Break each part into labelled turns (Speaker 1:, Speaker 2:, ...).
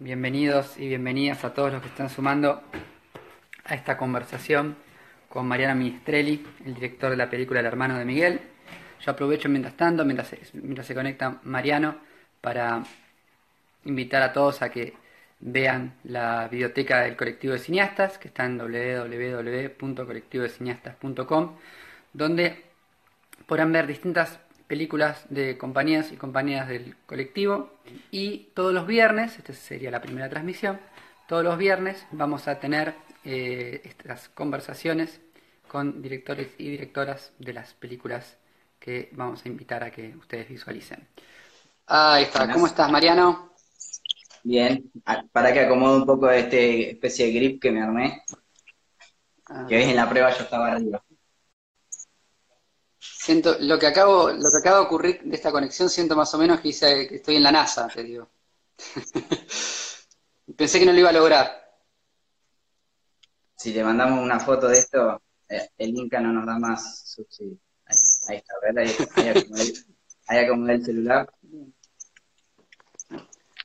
Speaker 1: Bienvenidos y bienvenidas a todos los que están sumando a esta conversación con Mariano Ministrelli, el director de la película El hermano de Miguel. Yo aprovecho mientras tanto, mientras se, conecta Mariano, para invitar a todos a que vean la biblioteca del colectivo de cineastas, que está en www.colectivodecineastas.com, donde podrán ver distintas películas de compañías y compañías del colectivo. Y todos los viernes, esta sería la primera transmisión, todos los viernes vamos a tener eh, estas conversaciones con directores y directoras de las películas que vamos a invitar a que ustedes visualicen. Ahí está, ¿cómo estás Mariano?
Speaker 2: Bien, ah, para que acomode un poco este especie de grip que me armé. Ah. Que ves en la prueba yo estaba arriba.
Speaker 1: Siento, lo que acabo, lo que acaba de ocurrir de esta conexión, siento más o menos que, que estoy en la NASA, te digo. Pensé que no lo iba a lograr.
Speaker 2: Si le mandamos una foto de esto, eh, el Inca no nos da más subsidio. Ahí, está, ¿verdad? Ahí, acomodé, el celular.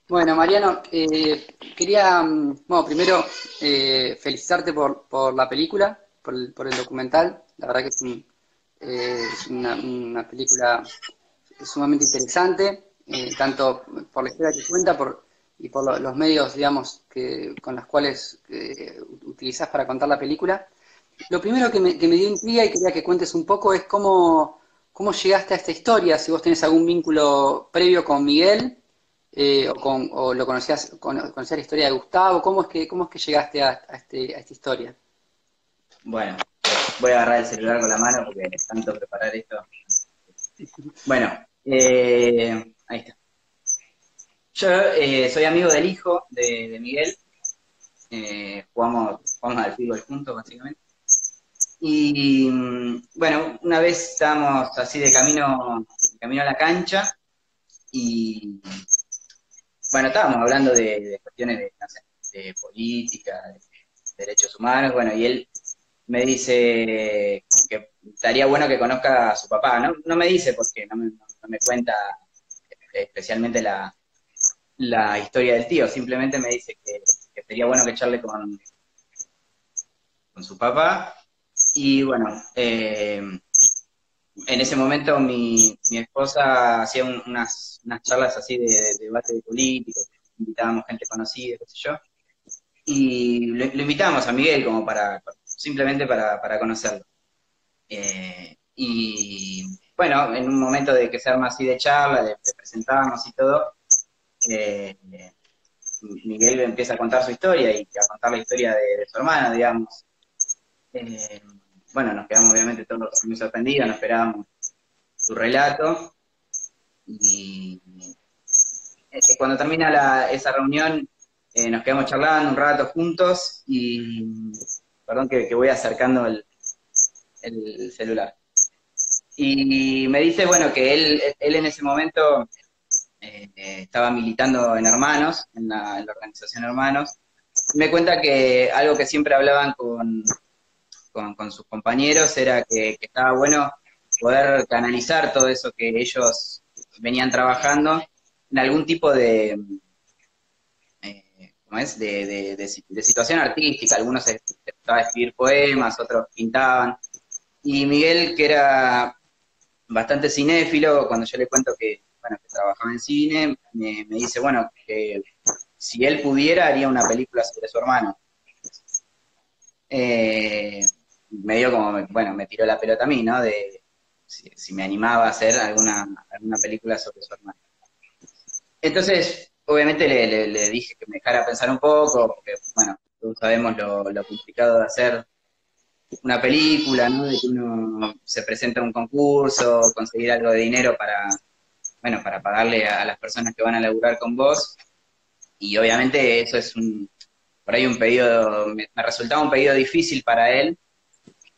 Speaker 1: Bueno, Mariano, eh, quería, mm, bueno, primero eh, felicitarte por, por la película, por el, por el documental. La verdad que es un, eh, es una, película sumamente interesante, eh, tanto por la historia que cuenta por, y por los medios, digamos, que, con los cuales eh, utilizás para contar la película. Lo primero que me, que me dio intriga y quería que cuentes un poco es cómo, cómo llegaste a esta historia, si vos tenés algún vínculo previo con Miguel, o, con, o, lo conocías, conocías la historia de Gustavo, ¿cómo es que, cómo es que llegaste a, este, a esta historia?
Speaker 2: Bueno, voy a agarrar el celular con la mano porque tanto preparar esto. Bueno, eh, ahí está. Yo eh, soy amigo del hijo de, Miguel. Eh, jugamos, jugamos al fútbol juntos, básicamente. Y bueno, una vez estábamos así de camino, camino a la cancha y bueno, estábamos hablando de, cuestiones de, de política, de derechos humanos, bueno, y él me dice que estaría bueno que conozca a su papá. No, no me dice porque no me, no me cuenta especialmente la, la, historia del tío, simplemente me dice que, que, sería bueno que charle con, con su papá. Y bueno, eh, en ese momento mi, mi esposa hacía unas, unas charlas así de, debate político, invitábamos gente conocida, qué sé yo. Y lo, lo invitamos a Miguel como para simplemente para, para conocerlo. Eh, y bueno, en un momento de que se arma así de charla, de, presentarnos y todo, eh, Miguel empieza a contar su historia y a contar la historia de, su hermana, digamos. Eh, bueno, nos quedamos obviamente todos muy sorprendidos, no esperábamos su relato. Y cuando termina esa reunión, nos quedamos charlando un rato juntos y Perdón que, voy acercando el, celular. Y me dice, bueno, que él, él en ese momento eh, estaba militando en Hermanos, en la, organización Hermanos. Me cuenta que algo que siempre hablaban con, con, sus compañeros era que, estaba bueno poder canalizar todo eso que ellos venían trabajando en algún tipo de, es? De, situación artística. Algunos estaban a escribir poemas, otros pintaban. Y Miguel, que era bastante cinéfilo, cuando yo le cuento que, bueno, que trabajaba en cine, me, dice, bueno, que si él pudiera haría una película sobre su hermano. Eh, me dio como, bueno, me tiró la pelota a mí, ¿no? De si, me animaba a hacer alguna, alguna película sobre su hermano. Entonces, obviamente le, dije que me dejara pensar un poco, porque, bueno, todos sabemos lo, complicado de hacer una película, ¿no? De que uno se presenta a un concurso, conseguir algo de dinero para, bueno, para pagarle a, las personas que van a laburar con vos. Y obviamente eso es un, por ahí un pedido, me, resultaba un pedido difícil para él,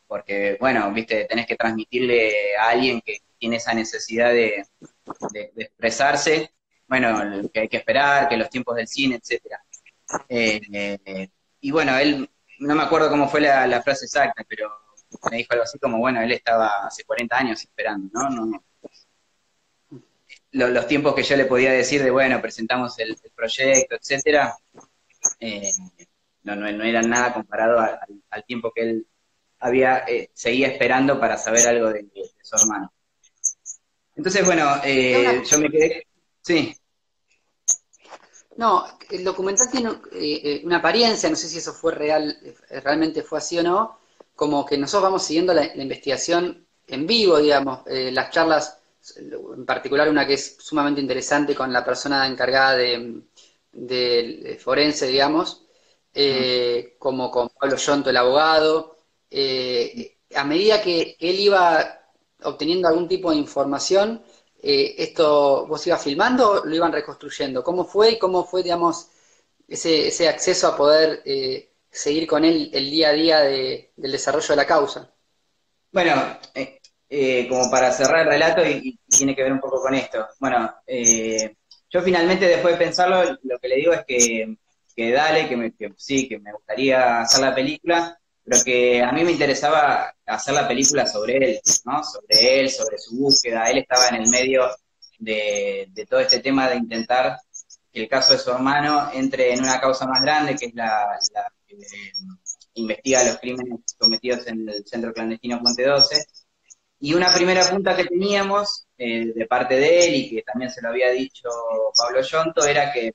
Speaker 2: porque, bueno, viste, tenés que transmitirle a alguien que tiene esa necesidad de expresarse, bueno, que hay que esperar, que los tiempos del cine, etcétera. Eh, eh, y bueno, él, no me acuerdo cómo fue la, frase exacta, pero me dijo algo así como, bueno, él estaba hace 40 años esperando, ¿no? no, Los, tiempos que yo le podía decir de, bueno, presentamos el, proyecto, etcétera, eh, no, no, era nada comparado al tiempo que él había, eh, seguía esperando para saber algo de, su hermano. Entonces, bueno, eh, yo me quedé... Sí.
Speaker 1: No, el documental tiene eh, una apariencia, no sé si eso fue real, realmente fue así o no, como que nosotros vamos siguiendo la, investigación en vivo, digamos, las charlas, en particular una que es sumamente interesante con la persona encargada de, de forense, digamos, como con Pablo Yonto, el abogado, eh, a medida que él iba obteniendo algún tipo de información, eh, ¿esto vos ibas filmando o lo iban reconstruyendo? ¿Cómo fue y cómo fue, digamos, ese, ese acceso a poder eh, seguir con él el día a día del desarrollo de la causa?
Speaker 2: Bueno, como para cerrar el relato y, tiene que ver un poco con esto. Bueno, yo finalmente después de pensarlo, lo que le digo es que, que dale, que, me, que sí, que me gustaría hacer la película, pero que a mí me interesaba hacer la película sobre él, ¿no? Sobre él, sobre su búsqueda. Él estaba en el medio de, todo este tema de intentar que el caso de su hermano entre en una causa más grande, que es la, que eh, investiga los crímenes cometidos en el centro clandestino Puente 12. Y una primera punta que teníamos eh, de parte de él, y que también se lo había dicho Pablo Yonto, era que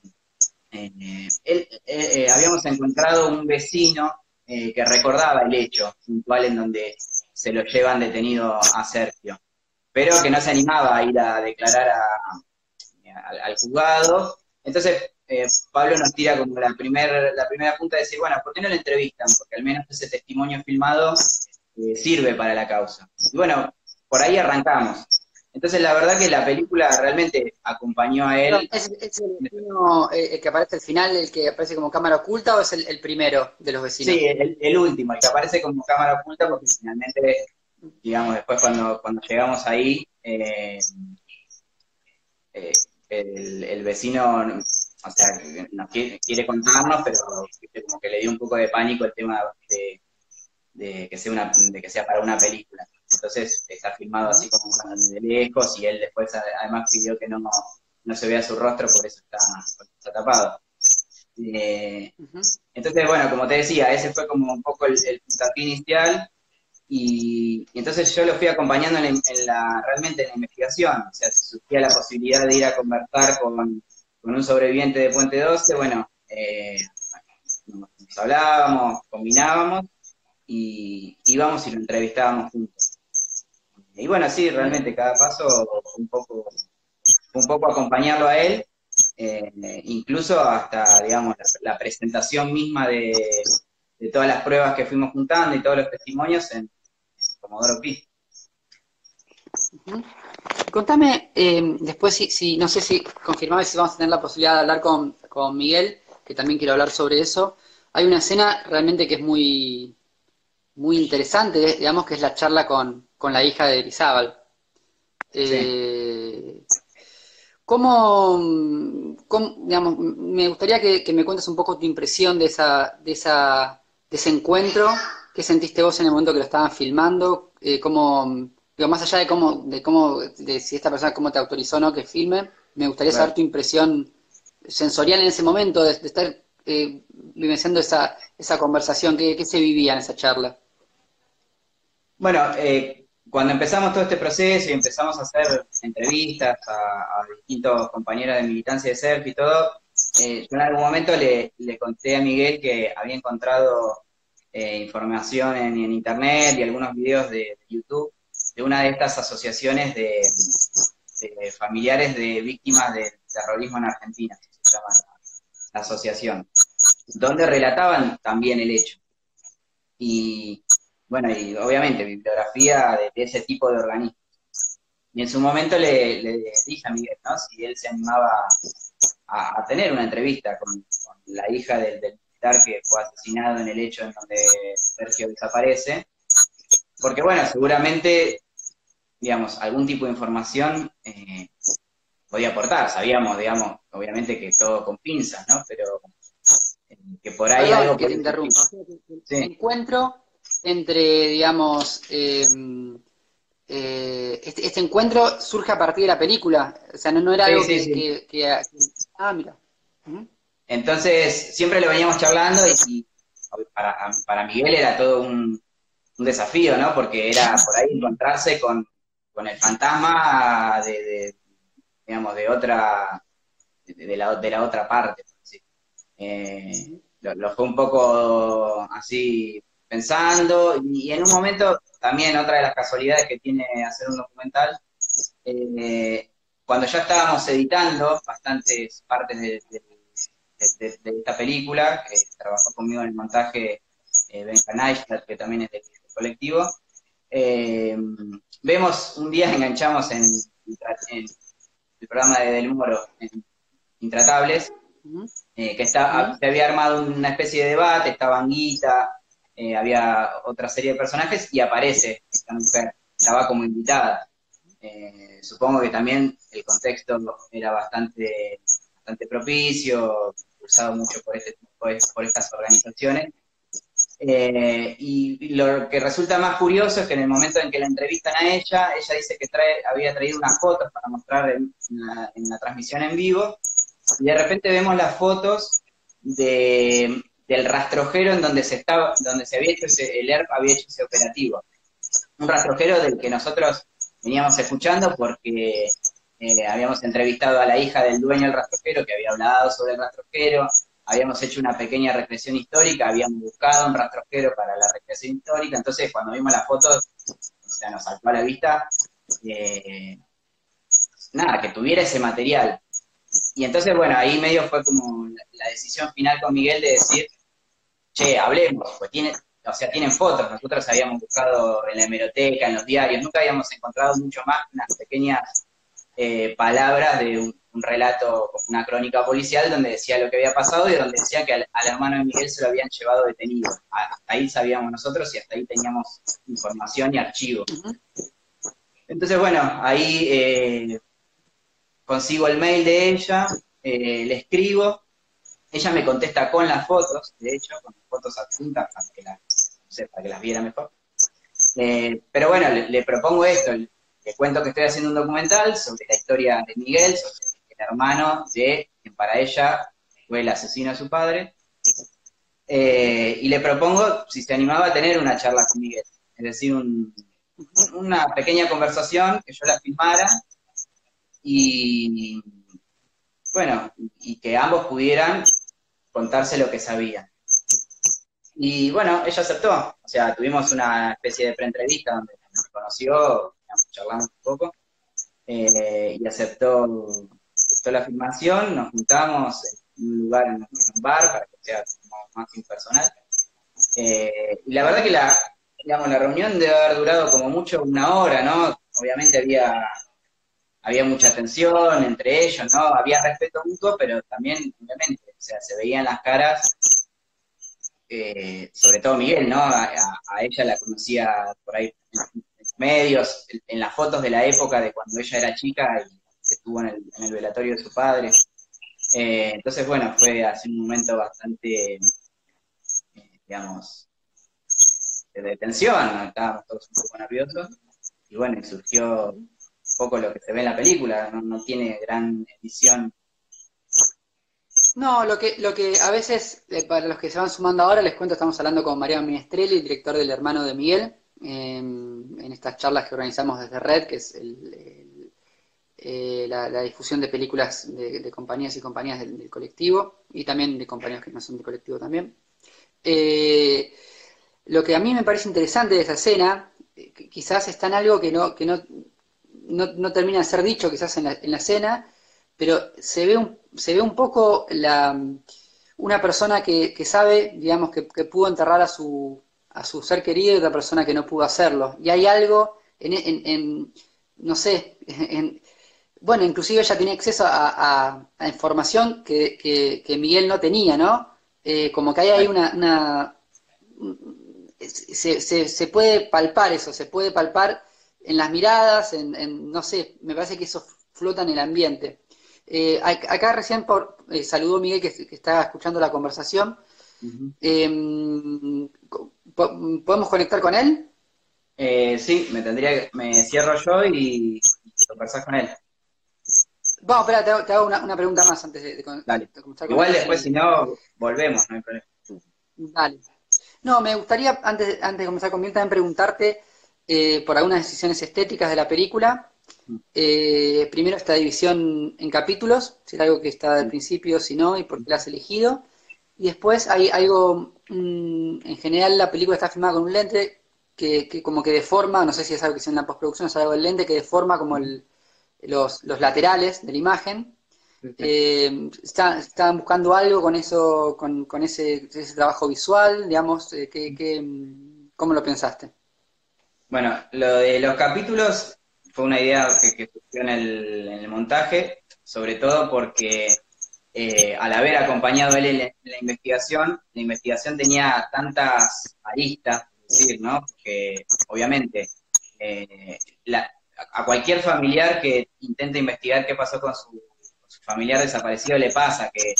Speaker 2: eh, él, habíamos encontrado un vecino eh, que recordaba el hecho puntual en donde se lo llevan detenido a Sergio, pero que no se animaba a ir a declarar al juzgado. Entonces, eh, Pablo nos tira como la, primer, la primera punta de decir, bueno, ¿por qué no lo entrevistan? Porque al menos ese testimonio filmado eh, sirve para la causa. Y bueno, por ahí arrancamos. Entonces, la verdad que la película realmente acompañó a él.
Speaker 1: ¿Es, el, vecino, eh, que aparece al final, el que aparece como cámara oculta, o es el, primero de los vecinos?
Speaker 2: Sí, el, último, el que aparece como cámara oculta, porque finalmente, digamos, después cuando, cuando llegamos ahí, eh, eh, el, vecino, o sea, nos quiere, contarnos, pero como que le dio un poco de pánico el tema de, de que sea una, de que sea para una película. Entonces está filmado así como de lejos y él después además pidió que no, no se vea su rostro, por eso está, está tapado. Eh, entonces, bueno, como te decía, ese fue como un poco el, el inicial y, entonces yo lo fui acompañando en, la, realmente en la investigación. O sea, si surgía la posibilidad de ir a conversar con, un sobreviviente de Puente 12, bueno, eh, nos hablábamos, combinábamos y íbamos y lo entrevistábamos juntos. Y bueno, sí, realmente cada paso un poco, un poco acompañarlo a él, eh, incluso hasta, digamos, la, presentación misma de, todas las pruebas que fuimos juntando y todos los testimonios en, Comodoro Pi.
Speaker 1: Contame, eh, después, si, si, no sé si confirmame si vamos a tener la posibilidad de hablar con, con Miguel, que también quiero hablar sobre eso. Hay una escena realmente que es muy, muy interesante, digamos, que es la charla con, con la hija de Elizábal. Eh, ¿cómo, digamos, me gustaría que, me cuentes un poco tu impresión de, esa, de, esa, de ese encuentro? ¿Qué sentiste vos en el momento que lo estaban filmando? Eh, ¿cómo, digo, más allá de cómo, de cómo, de si esta persona cómo te autorizó o no que filme, me gustaría saber tu impresión sensorial en ese momento, de, estar eh, vivenciando esa, esa conversación, ¿qué, ¿qué, se vivía en esa charla?
Speaker 2: Bueno, eh, cuando empezamos todo este proceso y empezamos a hacer entrevistas a, distintos compañeros de militancia de CERF y todo, eh, yo en algún momento le, conté a Miguel que había encontrado eh, información en, internet y algunos videos de, YouTube de una de estas asociaciones de, familiares de víctimas del terrorismo en Argentina, se llama la asociación, donde relataban también el hecho. Y bueno, y obviamente bibliografía de, ese tipo de organismos. Y en su momento le, dije a Miguel, ¿no? Si él se animaba a, tener una entrevista con, la hija del, militar que fue asesinado en el hecho en donde Sergio desaparece, porque bueno, seguramente, digamos, algún tipo de información eh, podía aportar. Sabíamos, digamos, obviamente que todo con pinzas, ¿no? Pero eh, que por ahí algo...
Speaker 1: Que te interrumpa. Encuentro entre, digamos, em, eh, este, este, encuentro surge a partir de la película. O sea, no, era algo que, Ah, mira.
Speaker 2: Entonces, siempre lo veníamos charlando y, para, Miguel era todo un, desafío, ¿no? Porque era por ahí encontrarse con, el fantasma de, digamos, de otra, de, la, de la otra parte. Eh, lo, fue un poco así pensando y, en un momento también otra de las casualidades que tiene hacer un documental, eh, cuando ya estábamos editando bastantes partes de, esta película, que trabajó conmigo en el montaje eh, Ben que también es del, colectivo, eh, vemos, un día enganchamos en, el programa de Del Moro, en Intratables, eh, que está, se había armado una especie de debate, estaba Anguita, eh, había otra serie de personajes y aparece esta mujer, estaba como invitada. Eh, supongo que también el contexto era bastante, bastante propicio, impulsado mucho por, este, por, estas organizaciones. y, lo que resulta más curioso es que en el momento en que la entrevistan a ella, ella dice que trae, había traído unas fotos para mostrar en la transmisión en vivo, y de repente vemos las fotos de, del rastrojero en donde se estaba, donde se había hecho ese, el ERP había hecho ese operativo. Un rastrojero del que nosotros veníamos escuchando porque eh, habíamos entrevistado a la hija del dueño del rastrojero que había hablado sobre el rastrojero, habíamos hecho una pequeña recreación histórica, habíamos buscado un rastrojero para la recreación histórica, entonces cuando vimos las fotos, o sea, nos saltó a la vista, eh, nada, que tuviera ese material y entonces, bueno, ahí medio fue como la, decisión final con Miguel de decir, che, hablemos, pues tiene, o sea, tienen fotos, nosotros habíamos buscado en la hemeroteca, en los diarios, nunca habíamos encontrado mucho más unas pequeñas eh, palabras de un, relato, una crónica policial donde decía lo que había pasado y donde decía que al, hermano de Miguel se lo habían llevado detenido. Hasta ahí sabíamos nosotros y hasta ahí teníamos información y archivo. Entonces, bueno, ahí eh, consigo el mail de ella, eh, le escribo, ella me contesta con las fotos, de hecho, con las fotos adjuntas para que, para que las viera mejor. Eh, pero bueno, le, propongo esto, le, cuento que estoy haciendo un documental sobre la historia de Miguel, sobre el hermano de quien para ella fue el asesino de su padre, eh, y le propongo si se animaba a tener una charla con Miguel, es decir, una pequeña conversación que yo la filmara y bueno, y que ambos pudieran contarse lo que sabían. Y bueno, ella aceptó, o sea, tuvimos una especie de preentrevista donde nos conoció, charlamos un poco, eh, y aceptó, aceptó la filmación, nos juntamos en un lugar, en un bar, para que sea más impersonal. Eh, y la verdad que la, digamos, la reunión debe haber durado como mucho una hora, ¿no? Obviamente había había mucha tensión entre ellos, ¿no? Había respeto mutuo, pero también, obviamente, o sea, se veían las caras, eh, sobre todo Miguel, ¿no? A, ella la conocía por ahí en medios, en las fotos de la época de cuando ella era chica y estuvo en el, velatorio de su padre. Eh, entonces, bueno, fue así un momento bastante, eh, digamos, de tensión, estábamos todos un poco nerviosos, y bueno, surgió poco lo que se ve en la película, no, tiene gran edición.
Speaker 1: No, lo que, lo que a veces, eh, para los que se van sumando ahora, les cuento, estamos hablando con María Minestrelli, director del hermano de Miguel, em, en estas charlas que organizamos desde Red, que es eh, la, difusión de películas de, compañías y compañías del, colectivo, y también de compañías que no son del colectivo también. Eh, lo que a mí me parece interesante de esa escena, quizás está en algo que no, que no, no, termina de ser dicho quizás en la, en la escena, pero se ve un, se ve un poco la, una persona que, sabe, digamos, que, pudo enterrar a su, a su ser querido y otra persona que no pudo hacerlo. Y hay algo en, en, no sé, en, bueno, inclusive ella tenía acceso a, información que, Miguel no tenía, ¿no? Eh, como que hay ahí una... una se, se, se, puede palpar eso, se puede palpar en las miradas, en, no sé, me parece que eso flota en el ambiente. Eh, acá recién por, eh, saludó Miguel que, que, está escuchando la conversación. Em, ¿Podemos conectar con él?
Speaker 2: Eh, sí, me tendría me cierro yo y, conversar con él.
Speaker 1: Vamos, espera, te hago, una, pregunta más antes de,
Speaker 2: Dale. Igual después, si no, volvemos, no hay problema.
Speaker 1: Dale. No, me gustaría, antes, antes de comenzar con también preguntarte eh, por algunas decisiones estéticas de la película. Mm. Eh, primero, esta división en capítulos, si es algo que está al mm. principio, si no, y por qué la has elegido. Y después hay algo, mm, en general la película está filmada con un lente que, que, como que deforma, no sé si es algo que se en la postproducción, es algo del lente que deforma como el, los, los laterales de la imagen. Eh, ¿Estaban buscando algo con eso, con, con ese, ese, trabajo visual? Digamos, eh, ¿qué, cómo lo pensaste?
Speaker 2: Bueno, lo de los capítulos fue una idea que, que surgió en el, montaje, sobre todo porque eh, al haber acompañado él en la, investigación, la investigación tenía tantas aristas, decir, ¿no? Porque obviamente eh, a cualquier familiar que intente investigar qué pasó con su, familiar desaparecido le pasa que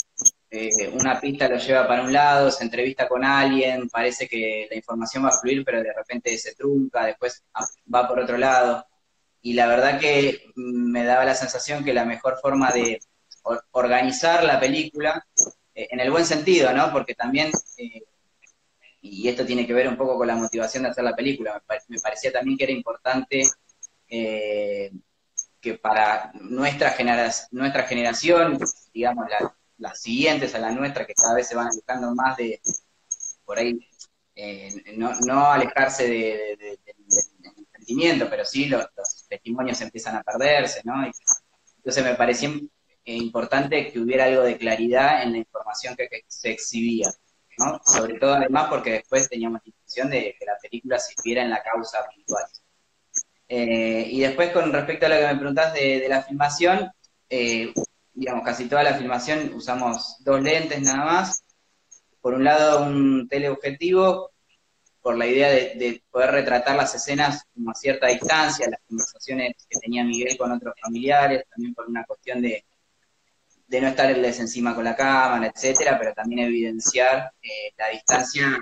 Speaker 2: eh, una pista lo lleva para un lado, se entrevista con alguien, parece que la información va a fluir, pero de repente se trunca, después va por otro lado. Y la verdad que me daba la sensación que la mejor forma de organizar la película, eh, en el buen sentido, ¿no? Porque también, eh, y esto tiene que ver un poco con la motivación de hacer la película, me parecía también que era importante eh, que para nuestra, generación, nuestra generación, digamos, las siguientes a la nuestra, que cada vez se van alejando más de, por ahí, eh, no, alejarse de, del sentimiento, pero sí los, testimonios empiezan a perderse, ¿no? entonces me parecía importante que hubiera algo de claridad en la información que, se exhibía, ¿no? Sobre todo además porque después teníamos la intención de que la película sirviera en la causa habitual. Eh, y después, con respecto a lo que me preguntás de, la filmación, eh, digamos, casi toda la filmación usamos dos lentes nada más. Por un lado, un teleobjetivo, por la idea de, poder retratar las escenas a cierta distancia, las conversaciones que tenía Miguel con otros familiares, también por una cuestión de, de no estarles encima con la cámara, etcétera, pero también evidenciar eh, la distancia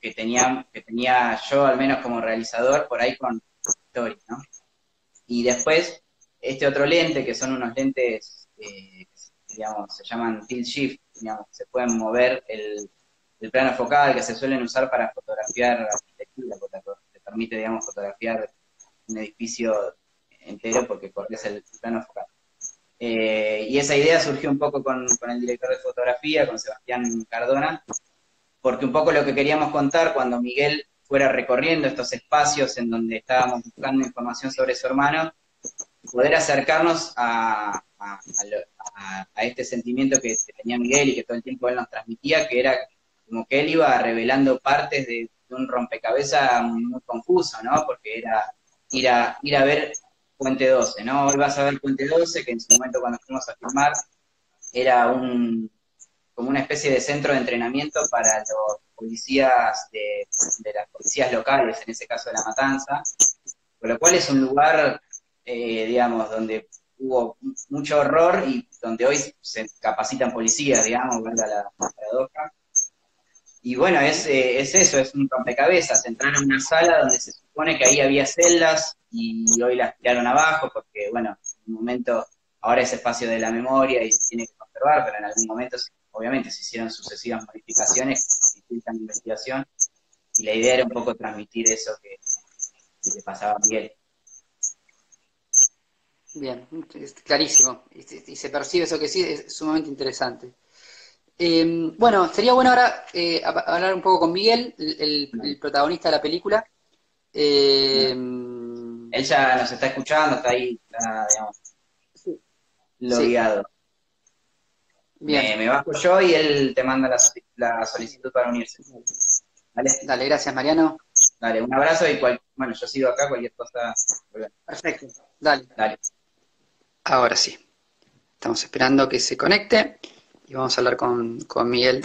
Speaker 2: que tenía, que tenía yo, al menos como realizador, por ahí con, ¿no? Y después, este otro lente, que son unos lentes, eh, digamos, se llaman tilt shift, digamos, se pueden mover el, plano focal que se suelen usar para fotografiar arquitectura, porque te permite, digamos, fotografiar un edificio entero porque corres el, plano focal. Eh, y esa idea surgió un poco con, con, el director de fotografía, con Sebastián Cardona, porque un poco lo que queríamos contar cuando Miguel fuera recorriendo estos espacios en donde estábamos buscando información sobre su hermano, poder acercarnos a, este sentimiento que, tenía Miguel y que todo el tiempo él nos transmitía, que era como que él iba revelando partes de, un rompecabezas muy confuso, ¿no? Porque era ir a, ir a ver Puente 12, ¿no? Hoy vas a ver Puente 12, que en su momento cuando fuimos a filmar era un, como una especie de centro de entrenamiento para los policías de, las policías locales, en ese caso de La Matanza, con lo cual es un lugar, eh, digamos, donde hubo mucho horror y donde hoy se capacitan policías, digamos, a la paradoja. Y bueno, es, eh, es eso, es un rompecabezas, entrar en una sala donde se supone que ahí había celdas y hoy las tiraron abajo porque, bueno, en un momento, ahora es espacio de la memoria y se tiene que conservar, pero en algún momento obviamente se hicieron sucesivas modificaciones, la investigación, y la idea era un poco transmitir eso que, le pasaba a Miguel.
Speaker 1: Bien, clarísimo, y, se percibe eso que sí, es sumamente interesante. Em, bueno, sería bueno ahora eh, hablar un poco con Miguel, el, protagonista de la película.
Speaker 2: Em, Él ya nos está escuchando, está ahí, está, digamos, logueado. Me, bajo yo y él te manda la, solicitud para unirse.
Speaker 1: Dale, gracias Mariano.
Speaker 2: Dale, un abrazo y bueno, yo sigo acá, cualquier cosa.
Speaker 1: Perfecto, dale. Dale. Ahora sí. Estamos esperando que se conecte y vamos a hablar con, con Miguel,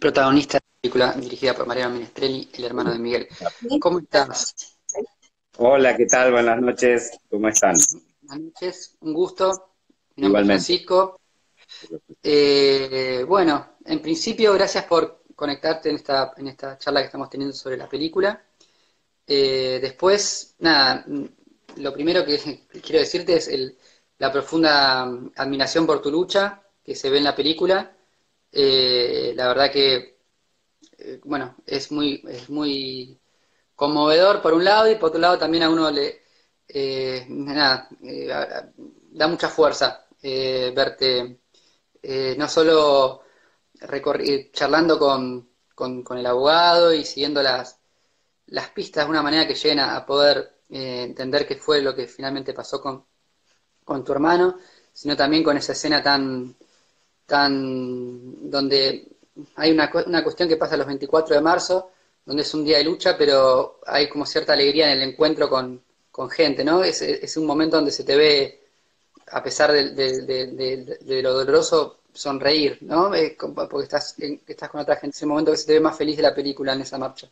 Speaker 1: protagonista de la película dirigida por Mariano Minestrelli, el hermano de Miguel. ¿Cómo estás?
Speaker 3: Hola, ¿qué tal? Buenas noches, ¿cómo están?
Speaker 1: Buenas noches, un gusto. Mi nombre es Francisco, eh, bueno, en principio, gracias por conectarte en esta, en esta charla que estamos teniendo sobre la película. Eh, después, nada, lo primero que quiero decirte es el, la profunda admiración por tu lucha que se ve en la película. Eh, la verdad que, eh, bueno, es muy, es muy conmovedor por un lado y por otro lado también a uno le, eh, nada, da mucha fuerza verte no solo charlando con, con, el abogado y siguiendo las, las pistas de una manera que lleguen a, poder entender qué fue lo que finalmente pasó con, con tu hermano, sino también con esa escena tan, tan donde hay una, una cuestión que pasa los 24 de marzo, donde es un día de lucha, pero hay como cierta alegría en el encuentro con, gente, ¿no? Es, es, un momento donde se te ve, a pesar de, de, lo doloroso, sonreír, ¿no? porque estás, estás con otra gente, es el momento que se te ve más feliz de la película en esa marcha.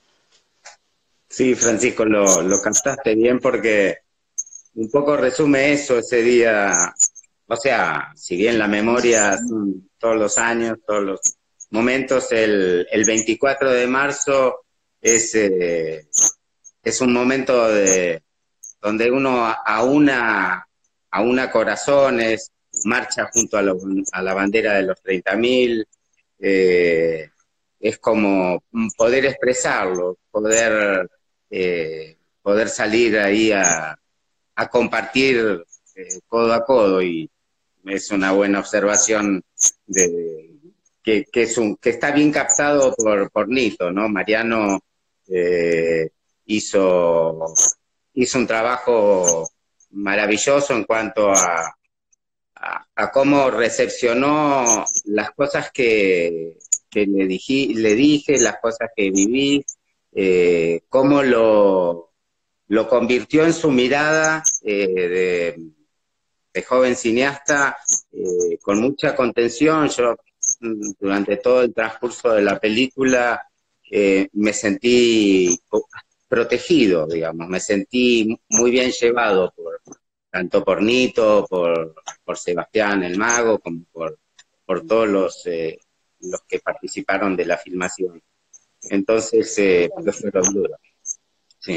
Speaker 3: Sí, Francisco, lo, lo cantaste bien porque un poco resume eso ese día. O sea, si bien la memoria son todos los años, todos los momentos, el, el 24 de marzo es, eh, es un momento de, donde uno a una, a una corazones, marcha junto a, a la bandera de los 30.000, eh, es como poder expresarlo, poder, eh, poder salir ahí a, a compartir eh, codo a codo y es una buena observación de que, que está bien captado por, por Nito, ¿no? Mariano eh, hizo, hizo un trabajo maravilloso en cuanto a, a, cómo recepcionó las cosas que, le, le dije, las cosas que viví, eh, cómo lo, lo convirtió en su mirada eh, de, joven cineasta eh, con mucha contención. Yo mm, durante todo el transcurso de la película eh, me sentí protegido, digamos, me sentí muy bien llevado por tanto por Nito, por, por Sebastián el Mago, como por, por todos los, los que participaron de la filmación. Entonces, eh, fueron duros.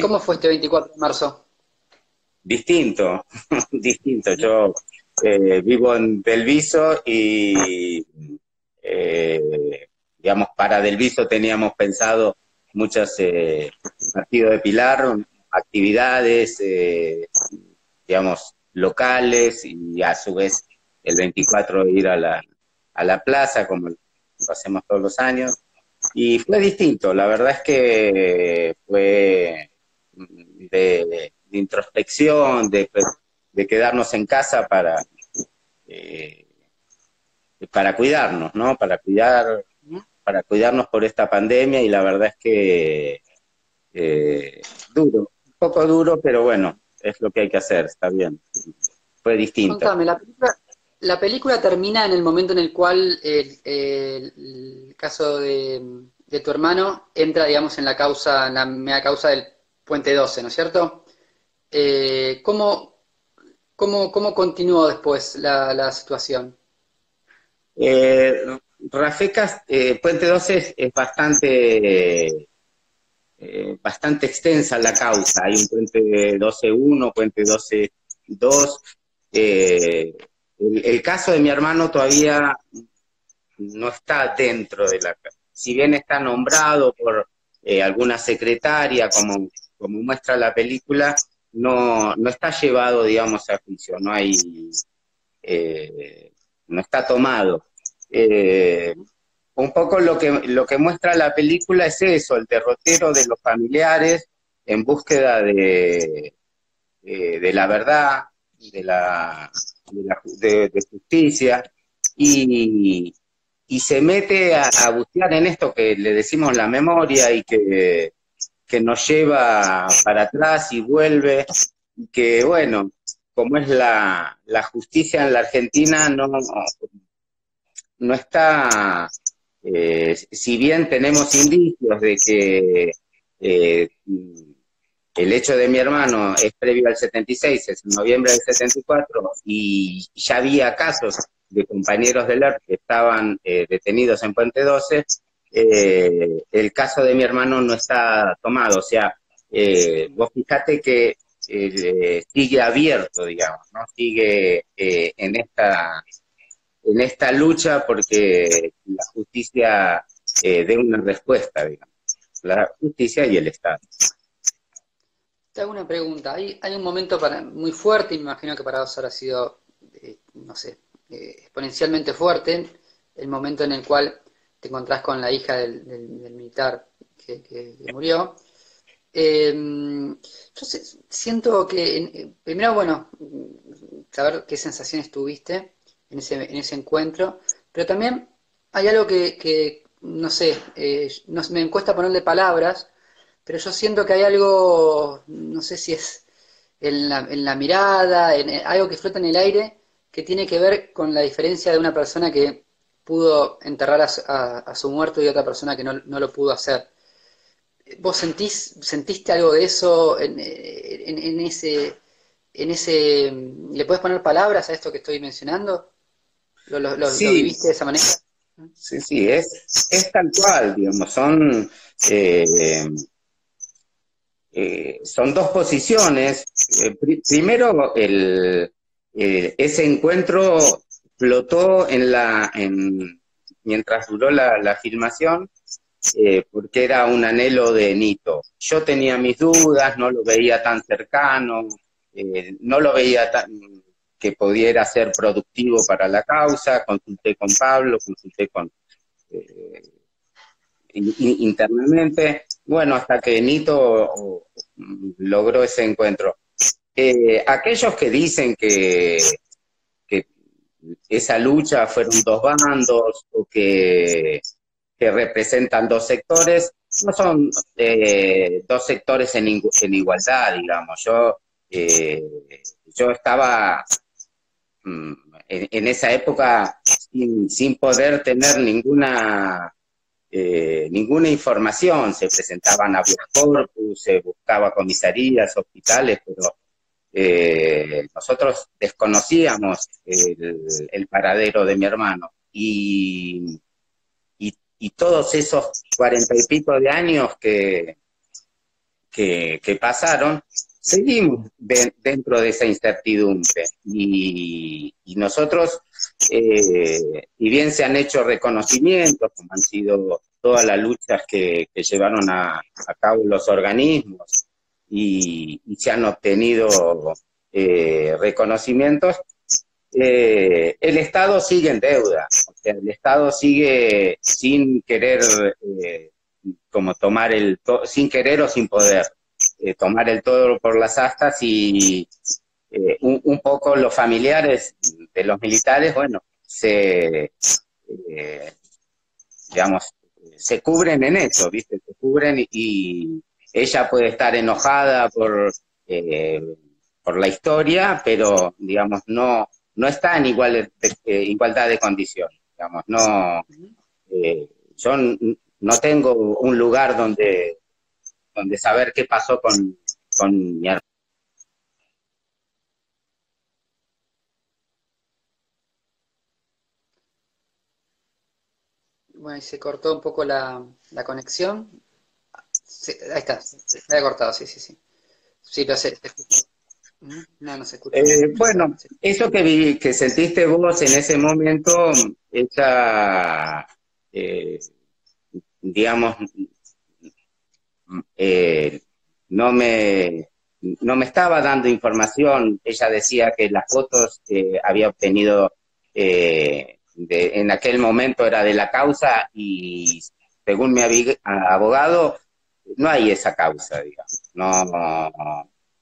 Speaker 1: ¿Cómo fue este 24 de marzo?
Speaker 3: Distinto, distinto. Yo eh, vivo en Delviso y, eh, digamos, para Delviso teníamos pensado muchos eh, de Pilar, actividades, digamos, locales y a su vez el 24 ir a la, a la plaza, como lo hacemos todos los años. Y fue distinto, la verdad es que fue de, introspección, de, de, quedarnos en casa para, eh, para cuidarnos, ¿no? Para cuidar, para cuidarnos por esta pandemia y la verdad es que eh, duro, un poco duro, pero bueno, es lo que hay que hacer, está bien. Fue distinto.
Speaker 1: la película, termina en el momento en el cual el, caso de, de, tu hermano entra, digamos, en la causa, en la media causa del Puente 12, ¿no es cierto? Eh, ¿cómo, cómo, cómo, continuó después la, situación?
Speaker 3: Eh, Rafecas, eh, Puente 12 es, bastante, eh, bastante extensa la causa. Hay un Puente 12.1, Puente 12.2. El, el caso de mi hermano todavía no está dentro de la... Si bien está nombrado por alguna secretaria como como muestra la película, no, no está llevado, digamos, a juicio, no hay, eh, no está tomado. Eh, un poco lo que, lo que muestra la película es eso, el derrotero de los familiares en búsqueda de, eh, la verdad, de la, de, justicia, y, y, se mete a, a bucear en esto que le decimos la memoria y que que nos lleva para atrás y vuelve, que bueno, como es la, justicia en la Argentina, no, no está, eh, si bien tenemos indicios de que eh, el hecho de mi hermano es previo al 76, es en noviembre del 74, y ya había casos de compañeros del ERP que estaban eh, detenidos en Puente 12, eh, el caso de mi hermano no está tomado. O sea, eh, vos fijate que eh, sigue abierto, digamos, ¿no? Sigue en esta en esta lucha porque la justicia dé una respuesta, digamos, la justicia y el Estado.
Speaker 1: Te hago una pregunta. Hay, hay un momento para, muy fuerte, me imagino que para vos habrá sido, no sé, exponencialmente fuerte, el momento en el cual te encontrás con la hija del, militar que murió. Eh, yo siento que, primero, bueno, saber qué sensaciones tuviste en ese, en ese encuentro, pero también hay algo que, no sé, eh, no, me cuesta ponerle palabras, pero yo siento que hay algo, no sé si es en la, en la mirada, en, algo que flota en el aire, que tiene que ver con la diferencia de una persona que pudo enterrar a, su muerto y otra persona que no, no lo pudo hacer. ¿Vos sentís, sentiste algo de eso en, ese, en ese, ¿le puedes poner palabras a esto que estoy mencionando? ¿Lo, viviste de esa manera?
Speaker 3: Sí, sí, es, es tal cual, digamos, son, eh, eh, son dos posiciones. Eh, primero, el, ese encuentro flotó en la, en, mientras duró la, filmación, eh, porque era un anhelo de Nito. Yo tenía mis dudas, no lo veía tan cercano, eh, no lo veía tan que pudiera ser productivo para la causa, consulté con Pablo, consulté con eh, internamente, bueno, hasta que Nito logró ese encuentro. aquellos que dicen que esa lucha fueron dos bandos o que que representan dos sectores, no son eh, dos sectores en, en, igualdad, digamos. Yo, eh, yo estaba mm, en, esa época sin, poder tener ninguna eh, ninguna información, se presentaban a corpus, se buscaba comisarías, hospitales, pero nosotros desconocíamos el, paradero de mi hermano. Y y todos esos cuarenta y pico de años que, que, pasaron, seguimos dentro de esa incertidumbre. Y, nosotros, eh, y bien se han hecho reconocimientos, como han sido todas las luchas que, llevaron a, cabo los organismos, y, se han obtenido eh, reconocimientos, eh, el Estado sigue en deuda, o sea, el Estado sigue sin querer, eh, como tomar el, sin querer o sin poder, tomar el todo por las astas y un, poco los familiares de los militares, bueno, se, digamos, se cubren en eso, ¿viste? Se cubren y ella puede estar enojada por, por la historia, pero, digamos, no, no está en igual eh, igualdad de condiciones, digamos, no, eh, yo no tengo un lugar donde, donde saber qué pasó con, con mi hermano.
Speaker 1: Bueno, y se cortó un poco la, la conexión. Ahí está, se, cortado, sí, sí, sí. Sí, lo sé. No, no se escucha.
Speaker 3: Eh, bueno, eso que, que sentiste vos en ese momento, esa, eh, digamos, eh, no me no me estaba dando información. Ella decía que las fotos que había obtenido en aquel momento era de la causa y según mi abogado, no hay esa causa, digamos. No,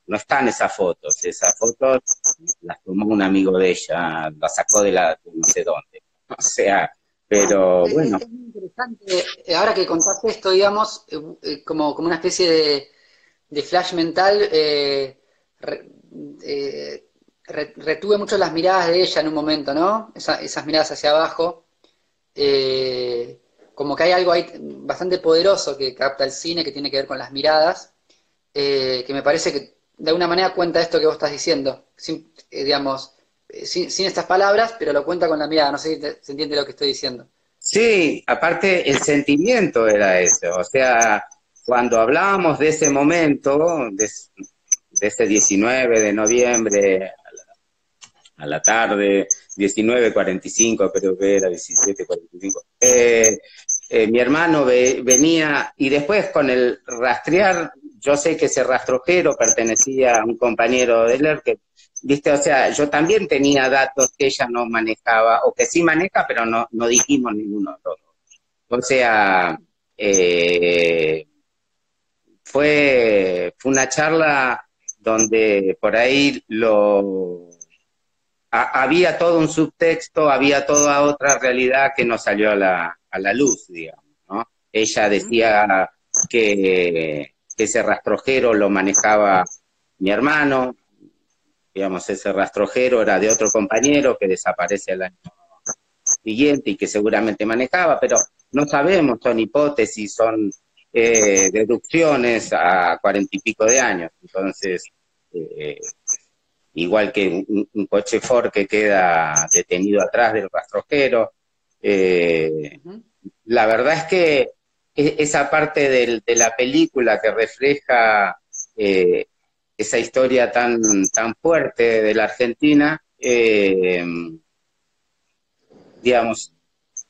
Speaker 3: no están esas fotos. Esas fotos las tomó un amigo de ella, las sacó de la no sé dónde. O sea, pero bueno.
Speaker 1: Es, muy interesante, eh, ahora que contaste esto, digamos, eh, eh, como, como una especie de, flash mental, retuve mucho las miradas de ella en un momento, ¿no? esas miradas hacia abajo. Como que hay algo ahí bastante poderoso que capta el cine que tiene que ver con las miradas, que me parece que de alguna manera cuenta esto que vos estás diciendo, sin, eh, digamos, eh, sin, estas palabras, pero lo cuenta con la mirada, no sé si se entiende lo que estoy diciendo.
Speaker 3: Sí, aparte el sentimiento era eso, o sea, cuando hablábamos de ese momento, de, ese 19 de noviembre a la, tarde, 19.45 creo que era, 17.45. Eh, eh, mi hermano venía y después con el rastrear, yo sé que ese rastrojero pertenecía a un compañero de él que, viste, o sea, yo también tenía datos que ella no manejaba, o que sí maneja, pero no, no dijimos ninguno O sea, eh, fue, fue una charla donde por ahí lo había todo un subtexto, había toda otra realidad que no salió a la, a la luz, digamos, ¿no? Ella decía que, ese rastrojero lo manejaba mi hermano, digamos, ese rastrojero era de otro compañero que desaparece el año siguiente y que seguramente manejaba, pero no sabemos, son hipótesis, son eh, deducciones a cuarenta y pico de años. Entonces, eh, igual que un, coche Ford que queda detenido atrás del rastrojero. Eh, la verdad es que e, esa parte de la película que refleja esa historia tan, tan fuerte de la Argentina, digamos,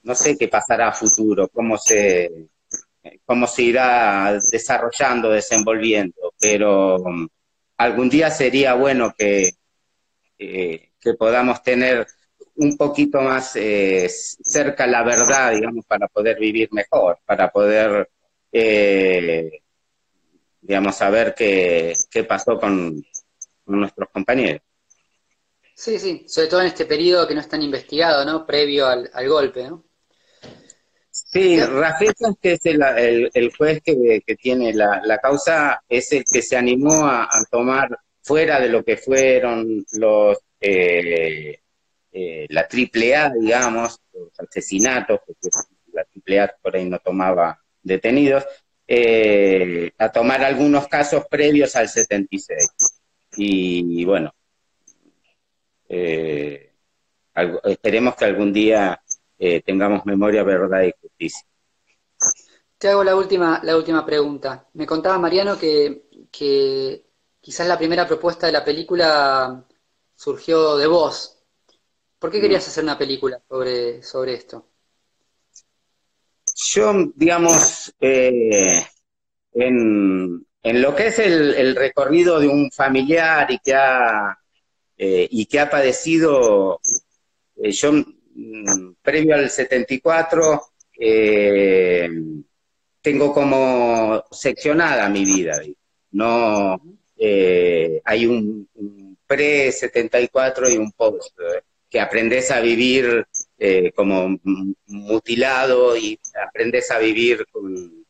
Speaker 3: no sé qué pasará a futuro, cómo se, cómo se irá desarrollando, desenvolviendo, pero algún día sería bueno que, eh, que podamos tener un poquito más eh, cerca la verdad, digamos, para poder vivir mejor, para poder, eh, digamos, saber qué, qué pasó con, nuestros compañeros.
Speaker 1: Sí, sí, sobre todo en este periodo que no es tan investigado, ¿no? Previo al, al golpe, ¿no?
Speaker 3: Sí, Rafael que es el, juez que, tiene la, causa, es el que se animó a, tomar fuera de lo que fueron los eh, eh, la triple A, digamos, los asesinatos, porque la triple A por ahí no tomaba detenidos, eh, a tomar algunos casos previos al 76. Y, bueno, esperemos que algún día eh, tengamos memoria, verdad y justicia.
Speaker 1: Te hago la última, la última pregunta. Me contaba Mariano que, quizás la primera propuesta de la película surgió de vos. ¿Por qué querías hacer una película sobre, sobre esto?
Speaker 3: Yo, digamos, eh, en, lo que es el, recorrido de un familiar y que ha, eh, y que ha padecido, yo Mm, previo al 74, eh, tengo como seccionada mi vida. No eh, hay un, pre-74 y un post, que aprendes a vivir eh, como mutilado y aprendes a vivir con,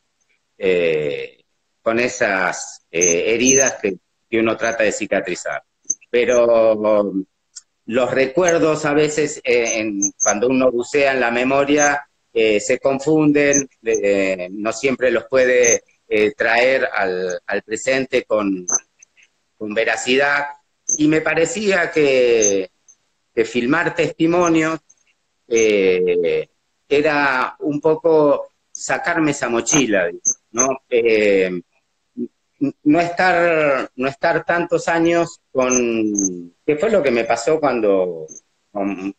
Speaker 3: con esas heridas que, que uno trata de cicatrizar. Pero los recuerdos a veces, eh, cuando uno bucea en la memoria, eh, se confunden, eh, no siempre los puede traer al, presente con, veracidad. Y me parecía que, filmar testimonios era un poco sacarme esa mochila, ¿no? No estar, no estar tantos años con, ¿qué fue lo que me pasó cuando,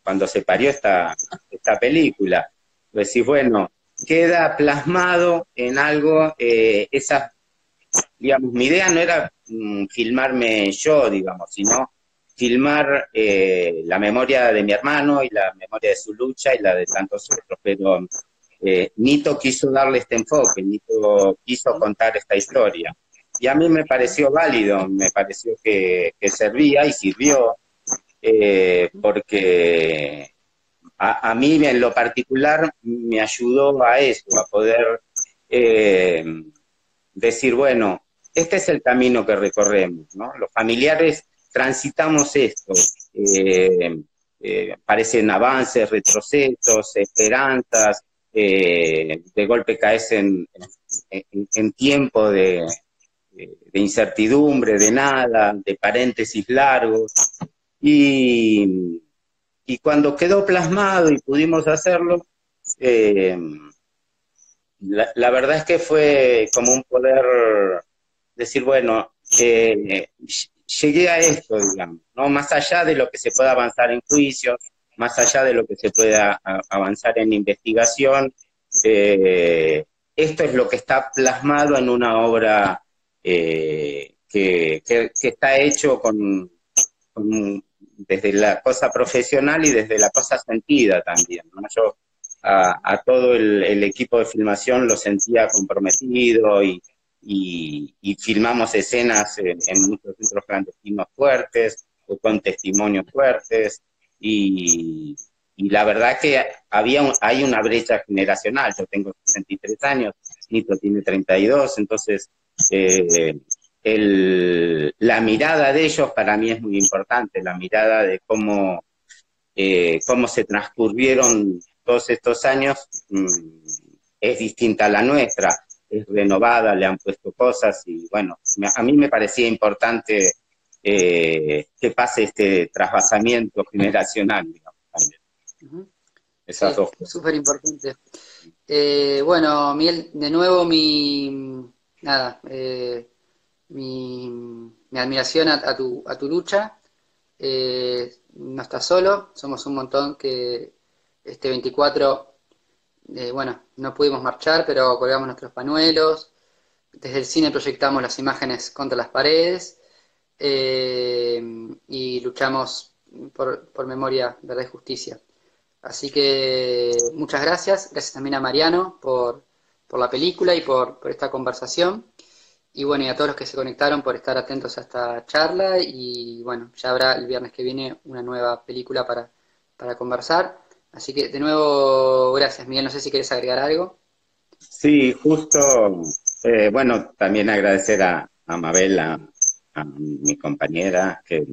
Speaker 3: cuando se parió esta, esta película? Decir, bueno, queda plasmado en algo, eh, esa, digamos, mi idea no era mm, filmarme yo, digamos, sino filmar eh, la memoria de mi hermano y la memoria de su lucha y la de tantos otros, pero eh, Nito quiso darle este enfoque, Nito quiso contar esta historia y a mí me pareció válido, me pareció que, servía y sirvió, eh, porque a, mí en lo particular me ayudó a eso, a poder eh, decir, bueno, este es el camino que recorremos, ¿no? Los familiares transitamos esto, eh, parecen avances, retrocesos, esperanzas, de golpe caes en tiempo de, de incertidumbre, de nada, de paréntesis largos. Y, y cuando quedó plasmado y pudimos hacerlo, eh, la, verdad es que fue como un poder decir, bueno, eh, llegué a esto, digamos, ¿no? Más allá de lo que se pueda avanzar en juicios, más allá de lo que se pueda avanzar en investigación, eh, esto es lo que está plasmado en una obra eh, que, está hecho con, desde la cosa profesional y desde la cosa sentida también. Yo a, todo el, equipo de filmación lo sentía comprometido y, filmamos escenas en, muchos centros clandestinos fuertes con testimonios fuertes y, la verdad que había hay una brecha generacional. Yo tengo 63 años, Nito tiene 32, entonces eh, la mirada de ellos para mí es muy importante, la mirada de cómo, eh, cómo se transcurrieron todos estos años mm, es distinta a la nuestra, es renovada, le han puesto cosas y bueno, a mí me parecía importante eh, que pase este trasvasamiento generacional,
Speaker 1: digamos, Esas dos cosas. Súper importante. Eh, bueno, Miel, de nuevo mi, nada, eh, mi, admiración a, tu, a tu lucha. no estás solo, somos un montón que este 24, eh, bueno, no pudimos marchar, pero colgamos nuestros panuelos. Desde el cine proyectamos las imágenes contra las paredes eh, y luchamos por, memoria, verdad y justicia. Así que muchas gracias. Gracias también a Mariano por, la película y por, esta conversación. Y bueno, y a todos los que se conectaron por estar atentos a esta charla. Y bueno, ya habrá el viernes que viene una nueva película para, para conversar. Así que de nuevo, gracias Miguel. No sé si quieres agregar algo.
Speaker 3: Sí, justo, eh, bueno, también agradecer a, Mabel, a, mi compañera que,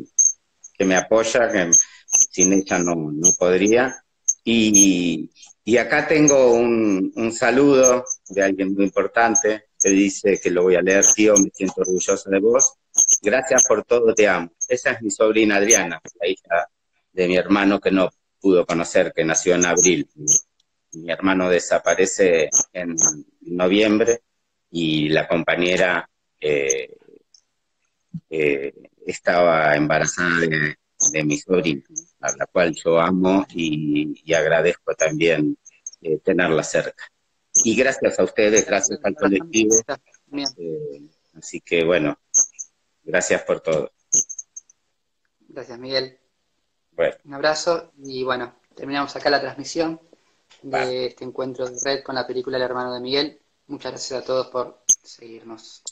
Speaker 3: me apoya, que sin ella no, no podría. Y, acá tengo un, un, saludo de alguien muy importante que dice que lo voy a leer, tío, me siento orgulloso de vos. Gracias por todo, te amo. Esa es mi sobrina Adriana, la hija de mi hermano que no pudo conocer, que nació en abril. Mi hermano desaparece en noviembre y la compañera eh, eh, estaba embarazada de, mi sobrina, a la cual yo amo y, agradezco también eh, tenerla cerca. Y gracias a ustedes, gracias al colectivo. así que bueno, gracias por todo.
Speaker 1: Gracias, Miguel. Un abrazo y bueno, terminamos acá la transmisión de este encuentro de red con la película El hermano de Miguel. Muchas gracias a todos por seguirnos.